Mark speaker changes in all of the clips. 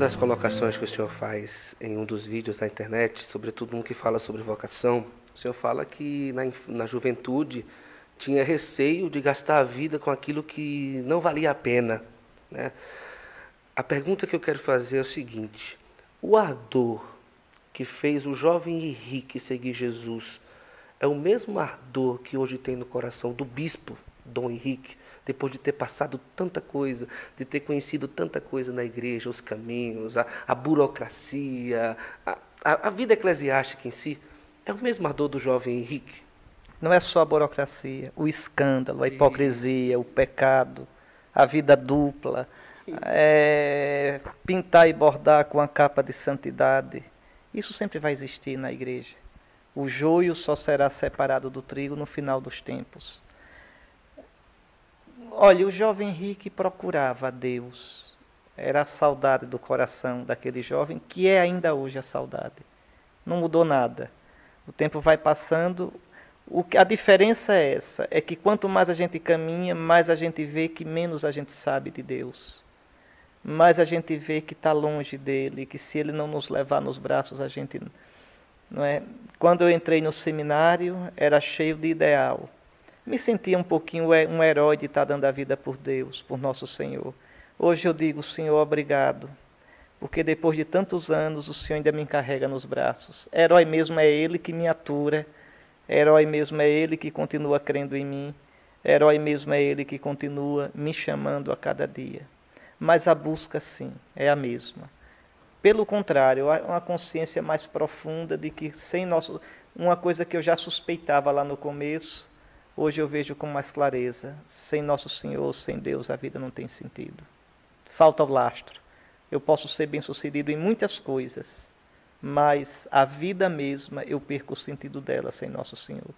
Speaker 1: das colocações que o senhor faz em um dos vídeos da internet, sobretudo um que fala sobre vocação, o senhor fala que na, na juventude tinha receio de gastar a vida com aquilo que não valia a pena. Né? A pergunta que eu quero fazer é o seguinte: o ardor que fez o jovem Henrique seguir Jesus é o mesmo ardor que hoje tem no coração do bispo Dom Henrique, depois de ter passado tanta coisa, de ter conhecido tanta coisa na igreja, os caminhos, a, a burocracia, a, a, a vida eclesiástica em si. É o mesmo ardor do jovem Henrique?
Speaker 2: Não é só a burocracia, o escândalo, a hipocrisia, o pecado, a vida dupla, é, pintar e bordar com a capa de santidade. Isso sempre vai existir na igreja. O joio só será separado do trigo no final dos tempos. Olha, o jovem Henrique procurava a Deus. Era a saudade do coração daquele jovem, que é ainda hoje a saudade. Não mudou nada. O tempo vai passando. O que, a diferença é essa: é que quanto mais a gente caminha, mais a gente vê que menos a gente sabe de Deus. Mais a gente vê que está longe dele, que se ele não nos levar nos braços, a gente. Não é? Quando eu entrei no seminário, era cheio de ideal. Me sentia um pouquinho um herói de estar dando a vida por Deus, por nosso Senhor. Hoje eu digo, Senhor, obrigado porque depois de tantos anos o Senhor ainda me carrega nos braços. Herói mesmo é Ele que me atura, herói mesmo é Ele que continua crendo em mim, herói mesmo é Ele que continua me chamando a cada dia. Mas a busca, sim, é a mesma. Pelo contrário, há uma consciência mais profunda de que sem nosso. Uma coisa que eu já suspeitava lá no começo, hoje eu vejo com mais clareza: sem nosso Senhor, sem Deus, a vida não tem sentido. Falta o lastro eu posso ser bem-sucedido em muitas coisas, mas a vida mesma eu perco o sentido dela sem Nosso Senhor.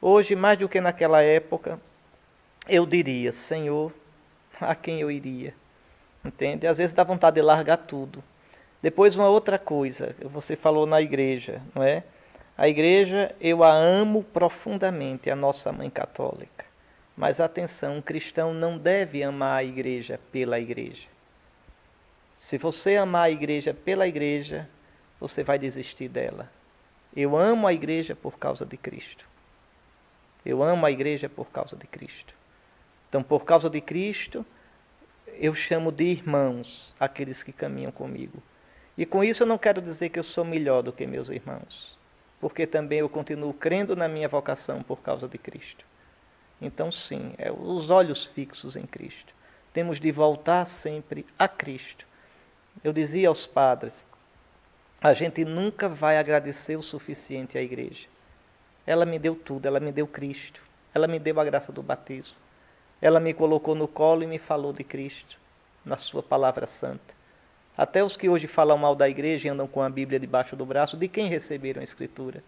Speaker 2: Hoje, mais do que naquela época, eu diria: Senhor, a quem eu iria? Entende? Às vezes dá vontade de largar tudo. Depois, uma outra coisa, você falou na igreja, não é? A igreja, eu a amo profundamente, a nossa mãe católica. Mas atenção, um cristão não deve amar a igreja pela igreja. Se você amar a igreja pela igreja, você vai desistir dela. Eu amo a igreja por causa de Cristo. Eu amo a igreja por causa de Cristo. Então, por causa de Cristo, eu chamo de irmãos aqueles que caminham comigo. E com isso eu não quero dizer que eu sou melhor do que meus irmãos, porque também eu continuo crendo na minha vocação por causa de Cristo. Então, sim, é os olhos fixos em Cristo. Temos de voltar sempre a Cristo eu dizia aos padres: a gente nunca vai agradecer o suficiente à igreja. Ela me deu tudo, ela me deu Cristo, ela me deu a graça do batismo. Ela me colocou no colo e me falou de Cristo, na Sua palavra santa. Até os que hoje falam mal da igreja e andam com a Bíblia debaixo do braço, de quem receberam a Escritura?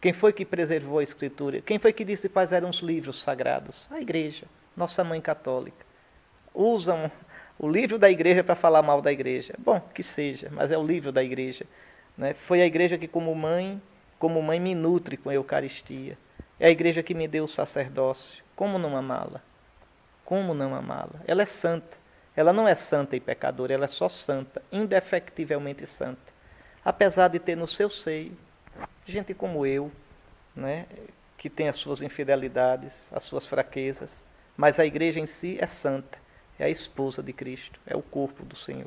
Speaker 2: Quem foi que preservou a Escritura? Quem foi que disse quais eram os livros sagrados? A igreja, nossa mãe católica. Usam o livro da igreja para falar mal da igreja. Bom, que seja, mas é o livro da igreja. Né? Foi a igreja que, como mãe, como mãe, me nutre com a Eucaristia. É a igreja que me deu o sacerdócio. Como não amá-la? Como não amá-la? Ela é santa. Ela não é santa e pecadora, ela é só santa, indefectivelmente santa. Apesar de ter no seu seio gente como eu, né, que tem as suas infidelidades, as suas fraquezas, mas a igreja em si é santa é a esposa de Cristo, é o corpo do Senhor.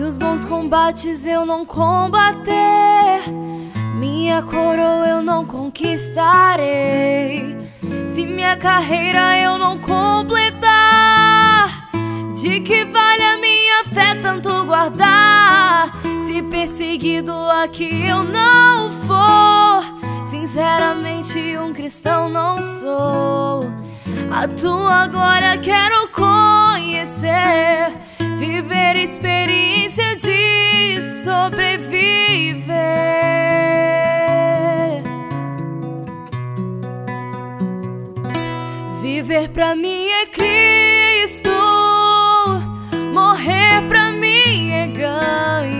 Speaker 3: Se os bons combates eu não combater, minha coroa eu não conquistarei. Se minha carreira eu não completar, de que vale a minha fé tanto guardar? Se perseguido aqui eu não for, sinceramente um cristão não sou. A tua glória quero conhecer, viver experiência de sobreviver. Viver pra mim é Cristo, morrer pra mim é ganho.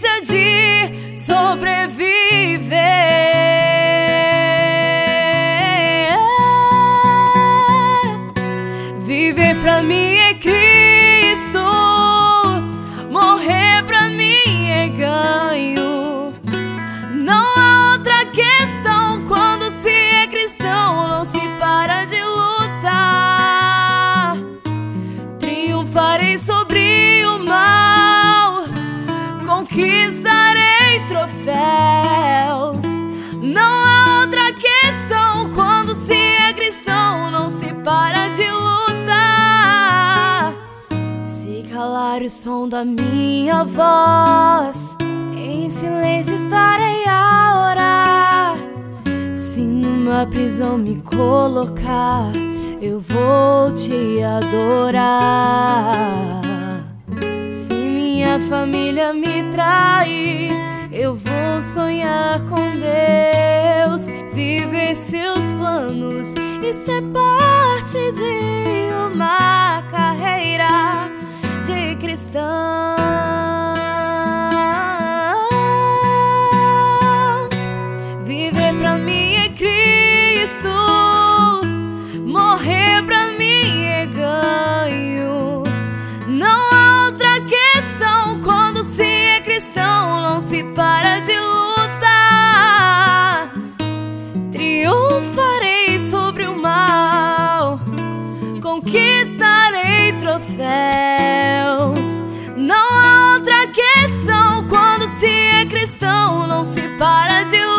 Speaker 3: de sobreviver. Conquistarei troféus. Não há outra questão quando se é cristão, não se para de lutar. Se calar o som da minha voz, em silêncio estarei a orar. Se numa prisão me colocar, eu vou te adorar. Minha família me trair, eu vou sonhar com Deus, viver seus planos e ser parte de uma carreira de cristão. Se para de lutar. Triunfarei sobre o mal, conquistarei troféus. Não há outra questão quando se é cristão, não se para de